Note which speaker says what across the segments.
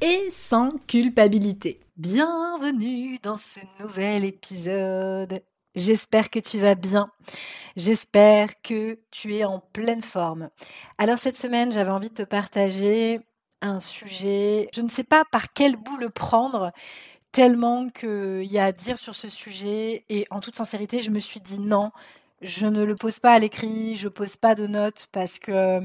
Speaker 1: et sans culpabilité. Bienvenue dans ce nouvel épisode. J'espère que tu vas bien. J'espère que tu es en pleine forme. Alors cette semaine, j'avais envie de te partager un sujet. Je ne sais pas par quel bout le prendre, tellement qu'il y a à dire sur ce sujet. Et en toute sincérité, je me suis dit non, je ne le pose pas à l'écrit, je pose pas de notes parce que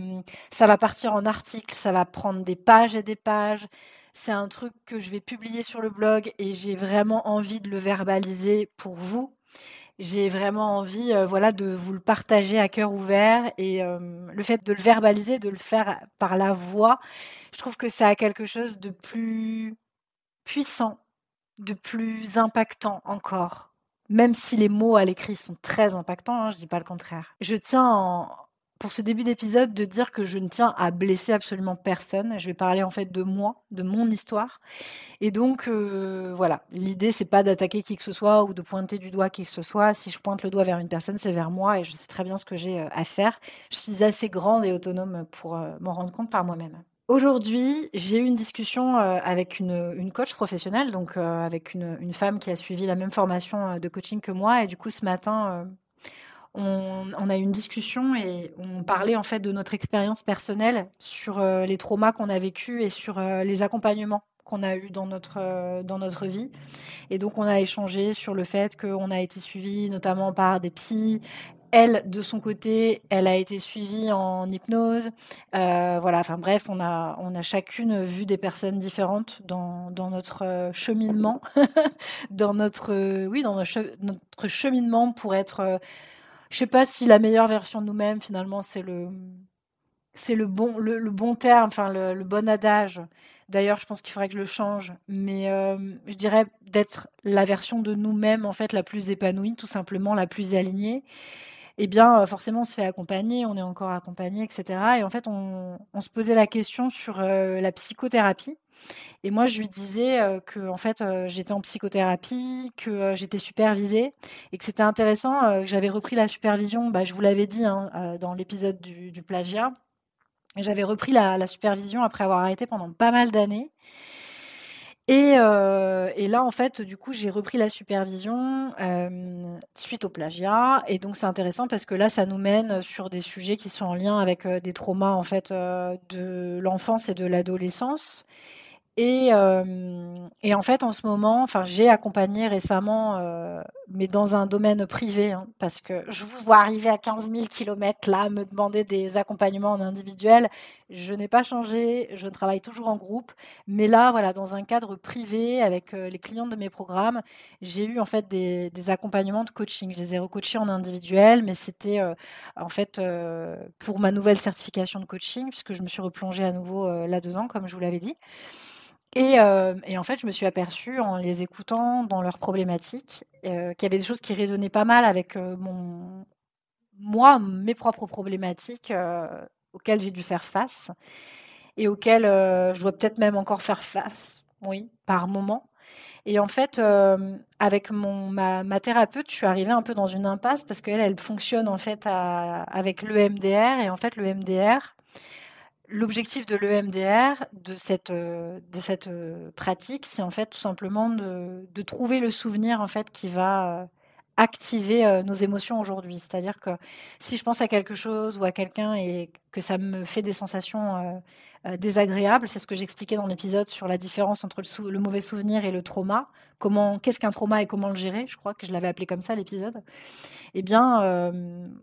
Speaker 1: ça va partir en article, ça va prendre des pages et des pages. C'est un truc que je vais publier sur le blog et j'ai vraiment envie de le verbaliser pour vous. J'ai vraiment envie voilà de vous le partager à cœur ouvert et le fait de le verbaliser, de le faire par la voix, je trouve que ça a quelque chose de plus puissant, de plus impactant encore même si les mots à l'écrit sont très impactants, hein, je dis pas le contraire. Je tiens pour ce début d'épisode de dire que je ne tiens à blesser absolument personne. Je vais parler en fait de moi, de mon histoire. Et donc euh, voilà, l'idée c'est pas d'attaquer qui que ce soit ou de pointer du doigt qui que ce soit. Si je pointe le doigt vers une personne, c'est vers moi et je sais très bien ce que j'ai euh, à faire. Je suis assez grande et autonome pour euh, m'en rendre compte par moi-même. Aujourd'hui, j'ai eu une discussion avec une, coach professionnelle, donc avec une, femme qui a suivi la même formation de coaching que moi. Et du coup, ce matin, on, a eu une discussion et on parlait en fait de notre expérience personnelle sur les traumas qu'on a vécus et sur les accompagnements qu'on a eu dans notre, dans notre vie. Et donc, on a échangé sur le fait qu'on a été suivi notamment par des psys, elle, de son côté, elle a été suivie en hypnose. Euh, voilà, enfin bref, on a, on a chacune vu des personnes différentes dans, notre euh, cheminement, dans notre, euh, oui, dans notre, cheminement pour être, je sais pas si la meilleure version de nous-mêmes, finalement, c'est le, c'est le bon, terme, enfin le, bon adage. D'ailleurs, je pense qu'il faudrait que je le change, mais je dirais d'être la version de nous-mêmes en fait la plus épanouie, tout simplement la plus alignée eh bien, euh, forcément, on se fait accompagner, on est encore accompagné, etc. Et en fait, on, se posait la question sur euh, la psychothérapie. Et moi, je lui disais euh, que en fait, j'étais en psychothérapie, que j'étais supervisée et que c'était intéressant, que j'avais repris la supervision. Bah, je vous l'avais dit hein, dans l'épisode du, plagiat. J'avais repris la, supervision après avoir arrêté pendant pas mal d'années. Euh, et, là, en fait, du coup, j'ai repris la supervision euh, suite au plagiat. Et donc, c'est intéressant parce que là, ça nous mène sur des sujets qui sont en lien avec euh, des traumas en fait de l'enfance et de l'adolescence. Et, et, en fait, en ce moment, enfin, j'ai accompagné récemment, mais dans un domaine privé, hein, parce que je vous vois arriver à 15 000 km là, me demander des accompagnements en individuel. Je n'ai pas changé, je travaille toujours en groupe, mais là, voilà, dans un cadre privé avec les clients de mes programmes, j'ai eu en fait des, des, accompagnements de coaching. Je les ai recoachés en individuel, mais c'était en fait pour ma nouvelle certification de coaching, puisque je me suis replongée à nouveau là-dedans, comme je vous l'avais dit. Euh, et, en fait, je me suis aperçue en les écoutant dans leurs problématiques euh, qu'il y avait des choses qui résonnaient pas mal avec euh, moi, mes propres problématiques auxquelles j'ai dû faire face et auxquelles je dois peut-être même encore faire face, oui, par moment. Et en fait, avec mon, ma, thérapeute, je suis arrivée un peu dans une impasse parce qu'elle, elle fonctionne en fait avec l'EMDR et en fait, l'EMDR, L'objectif de l'EMDR, de cette, euh, de cette euh, pratique, c'est en fait tout simplement de, de, trouver le souvenir en fait qui va euh, activer nos émotions aujourd'hui. C'est-à-dire que si je pense à quelque chose ou à quelqu'un et que ça me fait des sensations désagréables, c'est ce que j'expliquais dans l'épisode sur la différence entre le, mauvais souvenir et le trauma. Comment, qu'est-ce qu'un trauma et comment le gérer? Je crois que je l'avais appelé comme ça l'épisode. Eh bien,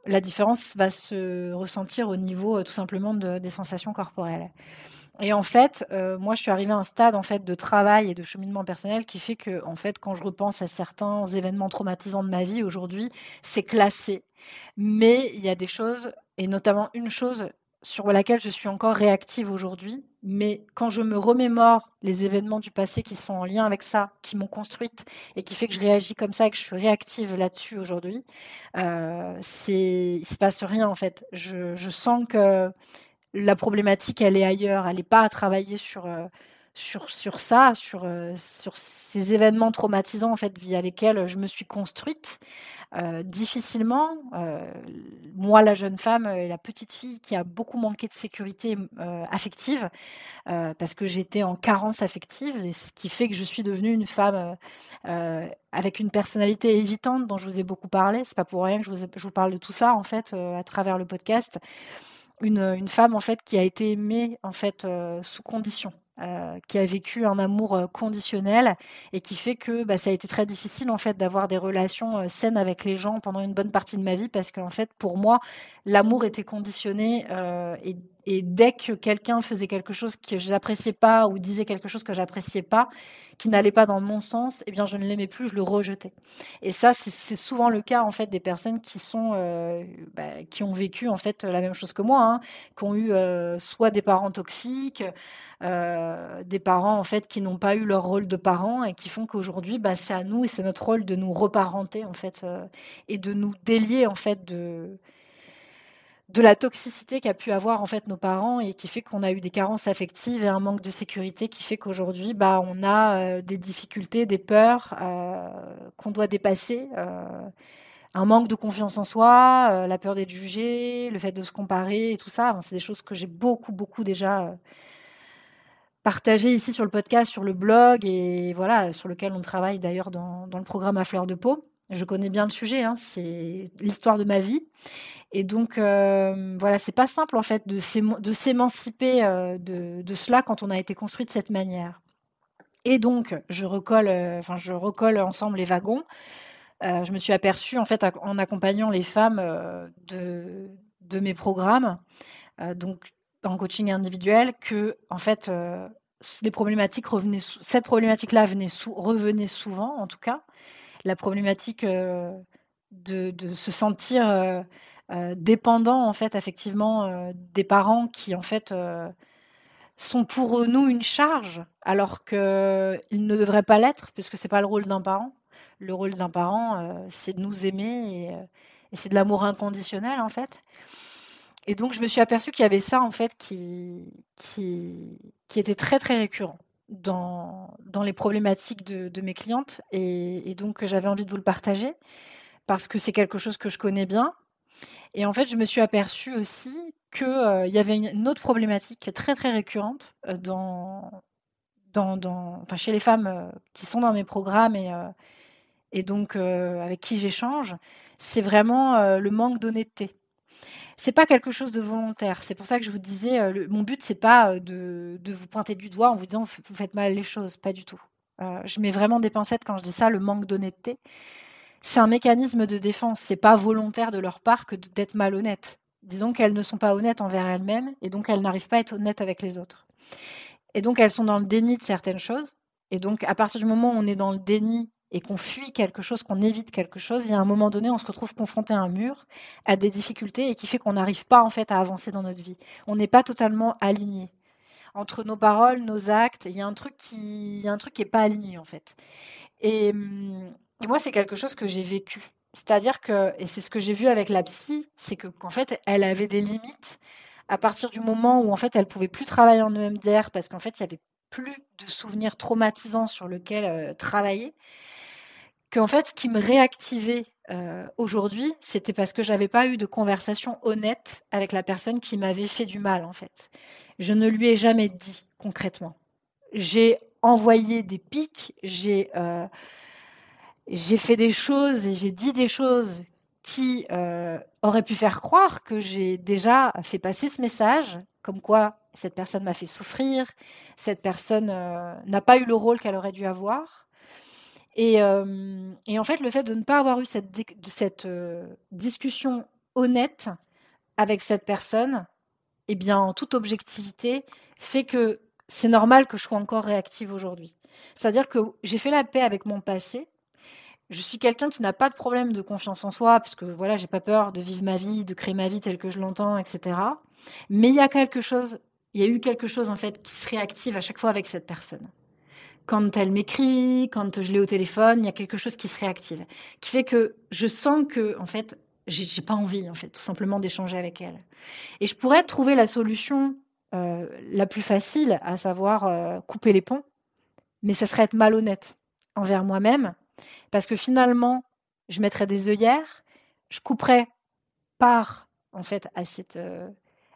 Speaker 1: la différence va se ressentir au niveau tout simplement de, des sensations corporelles. Et en fait, euh, moi, je suis arrivée à un stade en fait de travail et de cheminement personnel qui fait que, en fait, quand je repense à certains événements traumatisants de ma vie aujourd'hui, c'est classé. Mais il y a des choses, et notamment une chose sur laquelle je suis encore réactive aujourd'hui, mais quand je me remémore les événements du passé qui sont en lien avec ça, qui m'ont construite et qui fait que je réagis comme ça et que je suis réactive là-dessus aujourd'hui, euh, c'est il se passe rien en fait. Je, je, sens que la problématique elle est ailleurs, elle n'est pas à travailler sur euh, sur, sur ça, sur, euh, sur ces événements traumatisants en fait via lesquels je me suis construite. Euh, difficilement, euh, moi la jeune femme et la petite fille qui a beaucoup manqué de sécurité affective parce que j'étais en carence affective ce qui fait que je suis devenue une femme avec une personnalité évitante dont je vous ai beaucoup parlé. C'est pas pour rien que je vous, je vous parle de tout ça en fait à travers le podcast. Une, une, femme en fait qui a été aimée en fait sous condition. Euh, qui a vécu un amour euh, conditionnel et qui fait que bah, ça a été très difficile en fait d'avoir des relations euh, saines avec les gens pendant une bonne partie de ma vie parce qu'en fait pour moi l'amour était conditionné et, et, dès que quelqu'un faisait quelque chose que j'appréciais pas ou disait quelque chose que j'appréciais pas qui n'allait pas dans mon sens eh bien je ne l'aimais plus je le rejetais. Et ça c'est souvent le cas en fait des personnes qui sont bah, qui ont vécu en fait la même chose que moi hein, qui ont eu soit des parents toxiques euh, des parents en fait qui n'ont pas eu leur rôle de parents et qui font qu'aujourd'hui bah, c'est à nous et c'est notre rôle de nous reparenter en fait euh, et de nous délier en fait de de la toxicité qu'a pu avoir en fait nos parents et qui fait qu'on a eu des carences affectives et un manque de sécurité qui fait qu'aujourd'hui bah on a euh, des difficultés, des peurs qu'on doit dépasser un manque de confiance en soi, la peur d'être jugé, le fait de se comparer et tout ça. c'est des choses que j'ai beaucoup, beaucoup déjà partagé ici sur le podcast, sur le blog et voilà, sur lequel on travaille d'ailleurs dans, le programme à fleur de peau. Je connais bien le sujet, hein, c'est l'histoire de ma vie. Et donc, euh, voilà, c'est pas simple en fait de s'émanciper euh, de, cela quand on a été construit de cette manière. Et donc, je recolle, euh, je recolle ensemble les wagons. je me suis aperçue en fait en accompagnant les femmes de, de mes programmes, donc en coaching individuel que en fait euh, les problématiques revenaient cette problématique-là venait revenait souvent en tout cas la problématique euh, de, se sentir euh, dépendant en fait effectivement des parents qui en fait sont pour nous une charge alors qu'ils ne devraient pas l'être puisque c'est pas le rôle d'un parent. Le rôle d'un parent c'est de nous aimer et, c'est de l'amour inconditionnel en fait. Et donc, je me suis aperçue qu'il y avait ça, en fait, qui, qui, qui était très, très récurrent dans, dans les problématiques de, de mes clientes. Et, donc, j'avais envie de vous le partager parce que c'est quelque chose que je connais bien. Et en fait, je me suis aperçue aussi qu'il euh, y avait une, autre problématique très, très récurrente euh, dans, dans, dans, enfin, chez les femmes euh, qui sont dans mes programmes et, et donc avec qui j'échange. C'est vraiment le manque d'honnêteté c'est pas quelque chose de volontaire. C'est pour ça que je vous disais, euh, mon but c'est pas euh, de, vous pointer du doigt en vous disant vous faites mal les choses, pas du tout. Euh, je mets vraiment des pincettes quand je dis ça, le manque d'honnêteté. C'est un mécanisme de défense. C'est pas volontaire de leur part que d'être malhonnête. Disons qu'elles ne sont pas honnêtes envers elles-mêmes et donc elles n'arrivent pas à être honnêtes avec les autres. Et donc elles sont dans le déni de certaines choses. Et donc à partir du moment où on est dans le déni et qu'on fuit quelque chose, qu'on évite quelque chose, il y a un moment donné, on se retrouve confronté à un mur, à des difficultés et qui fait qu'on n'arrive pas en fait à avancer dans notre vie. On n'est pas totalement aligné entre nos paroles, nos actes. Il y a un truc qui, il y a un truc qui est pas aligné en fait. Et, moi, c'est quelque chose que j'ai vécu. C'est-à-dire que, et c'est ce que j'ai vu avec la psy, c'est que qu'en fait, elle avait des limites à partir du moment où en fait, elle pouvait plus travailler en EMDR parce qu'en fait, il y avait plus de souvenirs traumatisants sur lesquels euh, travailler qu'en fait, ce qui me réactivait euh, aujourd'hui, c'était parce que j'avais pas eu de conversation honnête avec la personne qui m'avait fait du mal, en fait. Je ne lui ai jamais dit concrètement. J'ai envoyé des pics, j'ai euh, fait des choses et j'ai dit des choses qui euh, auraient pu faire croire que j'ai déjà fait passer ce message, comme quoi cette personne m'a fait souffrir, cette personne n'a pas eu le rôle qu'elle aurait dû avoir. Euh, et, en fait, le fait de ne pas avoir eu cette, euh, discussion honnête avec cette personne, eh bien, en toute objectivité, fait que c'est normal que je sois encore réactive aujourd'hui. C'est-à-dire que j'ai fait la paix avec mon passé. Je suis quelqu'un qui n'a pas de problème de confiance en soi, parce que voilà, j'ai pas peur de vivre ma vie, de créer ma vie telle que je l'entends, etc. Mais il y a quelque chose, il y a eu quelque chose en fait qui se réactive à chaque fois avec cette personne. Quand elle m'écrit, quand je l'ai au téléphone, il y a quelque chose qui se réactive, qui fait que je sens que en fait j'ai pas envie en fait tout simplement d'échanger avec elle. Et je pourrais trouver la solution euh, la plus facile, à savoir euh, couper les ponts, mais ça serait être malhonnête envers moi-même, parce que finalement je mettrais des œillères, je couperais part en fait à cette euh,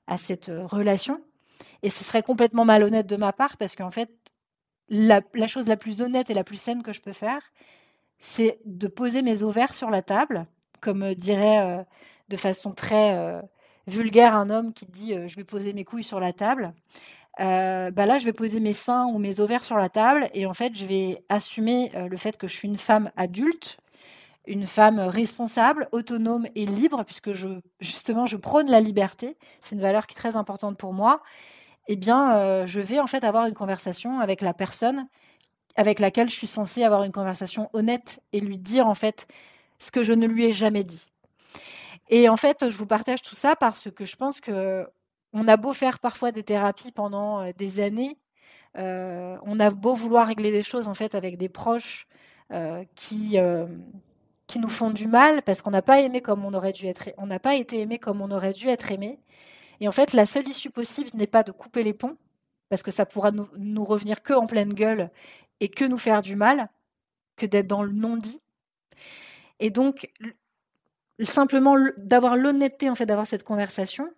Speaker 1: à cette relation, et ce serait complètement malhonnête de ma part parce qu'en fait la, chose la plus honnête et la plus saine que je peux faire, c'est de poser mes ovaires sur la table comme euh, dirait euh, de façon très euh, vulgaire un homme qui dit je vais poser mes couilles sur la table. bah là, je vais poser mes seins ou mes ovaires sur la table et en fait, je vais assumer le fait que je suis une femme adulte, une femme responsable, autonome et libre, puisque justement, je prône la liberté. C'est une valeur qui est très importante pour moi. Eh bien, je vais en fait avoir une conversation avec la personne avec laquelle je suis censée avoir une conversation honnête et lui dire en fait ce que je ne lui ai jamais dit. Et en fait, je vous partage tout ça parce que je pense que on a beau faire parfois des thérapies pendant euh, des années, euh, on a beau vouloir régler les choses en fait avec des proches euh, qui qui nous font du mal parce qu'on n'a pas aimé comme on aurait dû être, on n'a pas été aimé comme on aurait dû être aimé. Et en fait, la seule issue possible n'est pas de couper les ponts parce que ça pourra nous, revenir que en pleine gueule et que nous faire du mal, que d'être dans le non-dit. Et donc, simplement d'avoir l'honnêteté en fait d'avoir cette conversation,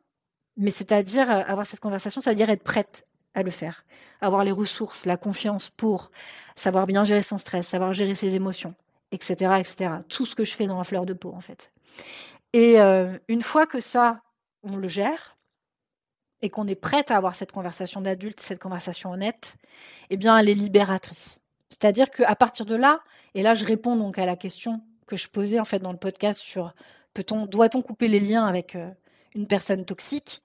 Speaker 1: mais c'est-à-dire euh, avoir cette conversation, c'est-à-dire être prête à le faire, avoir les ressources, la confiance pour savoir bien gérer son stress, savoir gérer ses émotions, etc., etc. Tout ce que je fais dans la fleur de peau en fait. Et euh, une fois que ça, on le gère et qu'on est prête à avoir cette conversation d'adulte, cette conversation honnête, eh bien, elle est libératrice. C'est-à-dire qu'à partir de là, et là, je réponds donc à la question que je posais en fait dans le podcast sur peut-on, doit-on couper les liens avec euh, une personne toxique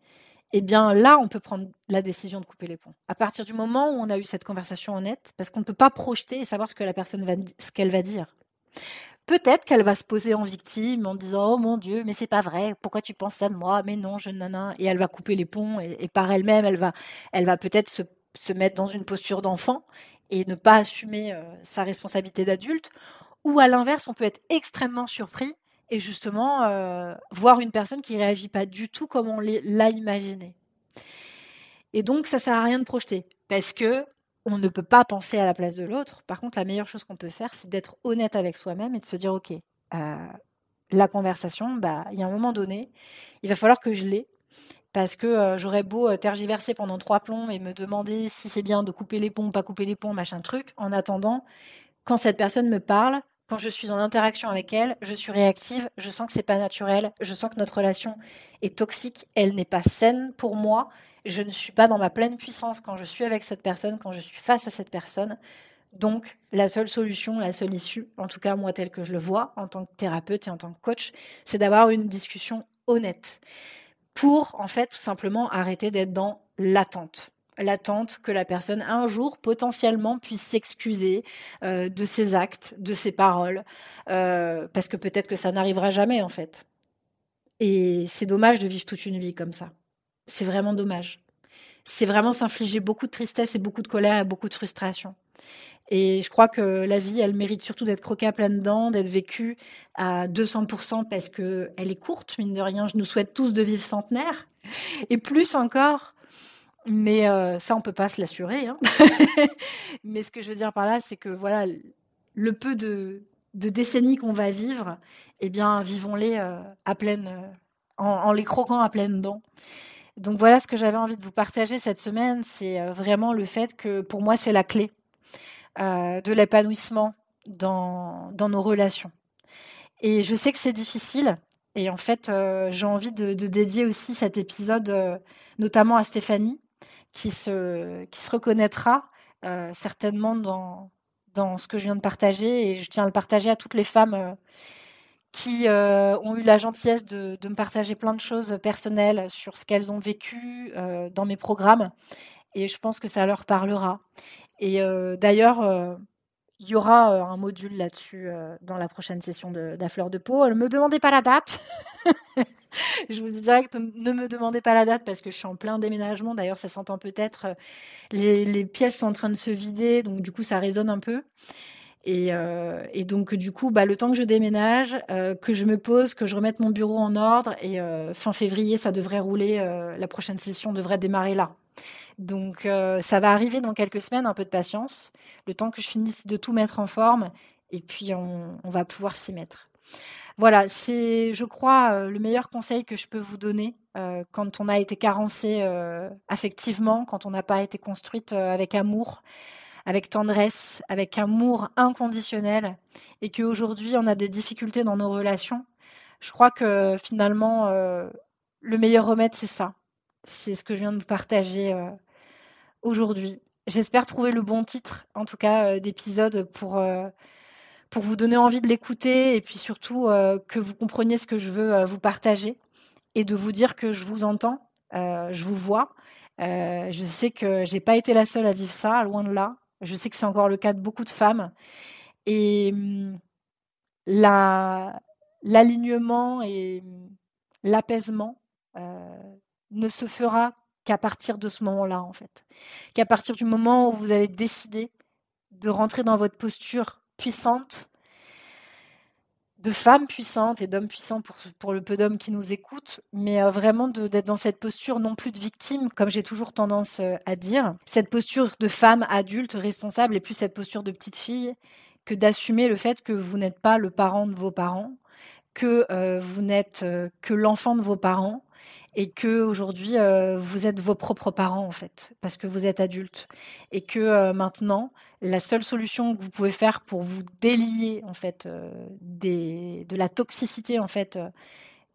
Speaker 1: Eh bien là, on peut prendre la décision de couper les ponts. À partir du moment où on a eu cette conversation honnête, parce qu'on ne peut pas projeter et savoir ce que la ce qu'elle va dire. Peut-être qu'elle va se poser en victime en disant oh mon Dieu mais c'est pas vrai pourquoi tu penses ça de moi? Mais non je nana et elle va couper les ponts et, par elle-même elle va elle va peut-être se, mettre dans une posture d'enfant et ne pas assumer euh, sa responsabilité d'adulte. Ou à l'inverse, on peut être extrêmement surpris et justement euh, voir une personne qui réagit pas du tout comme on l'a imaginé. Et donc, ça sert à rien de projeter parce que on ne peut pas penser à la place de l'autre. Par contre, la meilleure chose qu'on peut faire, c'est d'être honnête avec soi-même et de se dire, ok, euh, la conversation, bah, il y a un moment donné, il va falloir que je l'ai parce que euh, j'aurais beau tergiverser pendant trois plombs et me demander si c'est bien de couper les ponts, pas couper les ponts, machin truc. En attendant, quand cette personne me parle, quand je suis en interaction avec elle, je suis réactive, je sens que c'est pas naturel, je sens que notre relation est toxique, elle n'est pas saine pour moi, je ne suis pas dans ma pleine puissance quand je suis avec cette personne, quand je suis face à cette personne. Donc, la seule solution, la seule issue, en tout cas moi telle que je le vois en tant que thérapeute et en tant que coach, c'est d'avoir une discussion honnête pour en fait tout simplement arrêter d'être dans l'attente l'attente que la personne un jour potentiellement puisse s'excuser euh, de ses actes, de ses paroles, euh, parce que peut-être que ça n'arrivera jamais en fait. Et c'est dommage de vivre toute une vie comme ça. C'est vraiment dommage. C'est vraiment s'infliger beaucoup de tristesse et beaucoup de colère et beaucoup de frustration. Et je crois que la vie, elle mérite surtout d'être croquée à pleines dents, d'être vécue à 200% parce qu'elle est courte, mine de rien. Je nous souhaite tous de vivre centenaire. Et plus encore, mais euh, ça, on peut pas se l'assurer. Hein. Mais ce que je veux dire par là, c'est que voilà, le peu de, décennies qu'on va vivre, eh bien, vivons-les euh, à pleine, euh, en, les croquant à pleines dents. Donc voilà ce que j'avais envie de vous partager cette semaine, c'est vraiment le fait que pour moi, c'est la clé de l'épanouissement dans, nos relations. Et je sais que c'est difficile. Et en fait, j'ai envie de, dédier aussi cet épisode notamment à Stéphanie, qui se, qui se reconnaîtra euh, certainement dans, dans ce que je viens de partager. Et je tiens à le partager à toutes les femmes euh, qui euh, ont eu la gentillesse de, me partager plein de choses personnelles sur ce qu'elles ont vécu dans mes programmes. Et je pense que ça leur parlera. Et d'ailleurs, il y aura un module là-dessus dans la prochaine session de, de, fleur de peau. Ne me demandez pas la date. je vous dis direct, ne me demandez pas la date parce que je suis en plein déménagement. D'ailleurs, ça s'entend peut-être. Euh, les, les, pièces sont en train de se vider, donc du coup, ça résonne un peu. Et, euh, et donc, du coup, bah, le temps que je déménage, euh, que je me pose, que je remette mon bureau en ordre, et euh, fin février, ça devrait rouler. La prochaine session devrait démarrer là. Donc, ça va arriver dans quelques semaines, un peu de patience, le temps que je finisse de tout mettre en forme, et puis on, on va pouvoir s'y mettre. Voilà, c'est, je crois, le meilleur conseil que je peux vous donner quand on a été carencé affectivement, quand on n'a pas été construite avec amour, avec tendresse, avec amour inconditionnel, et qu'aujourd'hui on a des difficultés dans nos relations. Je crois que finalement, le meilleur remède, c'est ça. C'est ce que je viens de vous partager aujourd'hui. J'espère trouver le bon titre, en tout cas, d'épisode pour pour vous donner envie de l'écouter et puis surtout euh, que vous compreniez ce que je veux euh, vous partager et de vous dire que je vous entends, euh, je vous vois. je sais que j'ai pas été la seule à vivre ça, loin de là. Je sais que c'est encore le cas de beaucoup de femmes. Et hum, l'alignement et hum, l'apaisement ne se fera qu'à partir de ce moment-là, en fait. Qu'à partir du moment où vous allez décider de rentrer dans votre posture puissante, de femmes puissantes et d'hommes puissants pour, pour, le peu d'hommes qui nous écoutent, mais euh, vraiment d'être dans cette posture non plus de victime, comme j'ai toujours tendance euh, à dire, cette posture de femme adulte responsable et plus cette posture de petite fille, que d'assumer le fait que vous n'êtes pas le parent de vos parents, que euh, vous n'êtes que l'enfant de vos parents, et que aujourd'hui euh, vous êtes vos propres parents en fait parce que vous êtes adulte et que euh, maintenant la seule solution que vous pouvez faire pour vous délier en fait euh, des, de la toxicité en fait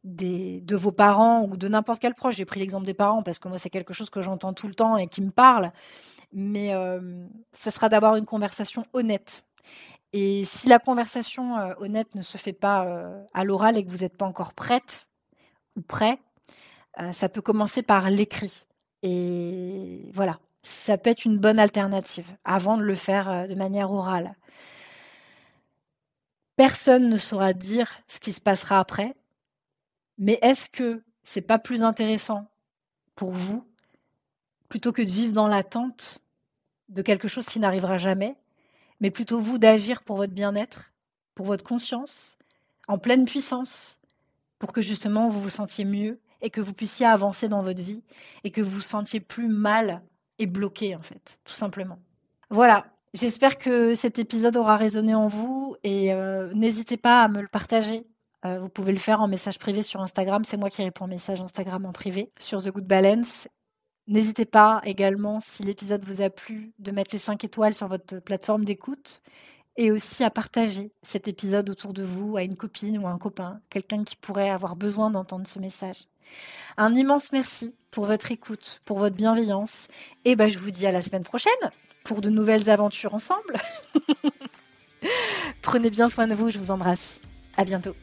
Speaker 1: des, de vos parents ou de n'importe quel proche j'ai pris l'exemple des parents parce que moi c'est quelque chose que j'entends tout le temps et qui me parle mais ce sera d'avoir une conversation honnête. Et si la conversation honnête ne se fait pas à l'oral et que vous n'êtes pas encore prête ou prêt euh, ça peut commencer par l'écrit. Et voilà, ça peut être une bonne alternative avant de le faire euh, de manière orale. Personne ne saura dire ce qui se passera après, mais est-ce que c'est pas plus intéressant pour vous, plutôt que de vivre dans l'attente de quelque chose qui n'arrivera jamais, mais plutôt vous d'agir pour votre bien-être, pour votre conscience, en pleine puissance, pour que justement vous vous sentiez mieux et que vous puissiez avancer dans votre vie et que vous vous sentiez plus mal et bloqué en fait, tout simplement. Voilà, j'espère que cet épisode aura résonné en vous et euh, n'hésitez pas à me le partager. Euh, vous pouvez le faire en message privé sur Instagram, c'est moi qui réponds aux messages Instagram en privé sur The Good Balance. N'hésitez pas également, si l'épisode vous a plu, de mettre les 5 étoiles sur votre plateforme d'écoute et aussi à partager cet épisode autour de vous à une copine ou un copain, quelqu'un qui pourrait avoir besoin d'entendre ce message. Un immense merci pour votre écoute, pour votre bienveillance. Et ben, je vous dis à la semaine prochaine pour de nouvelles aventures ensemble. Prenez bien soin de vous, je vous embrasse. À bientôt.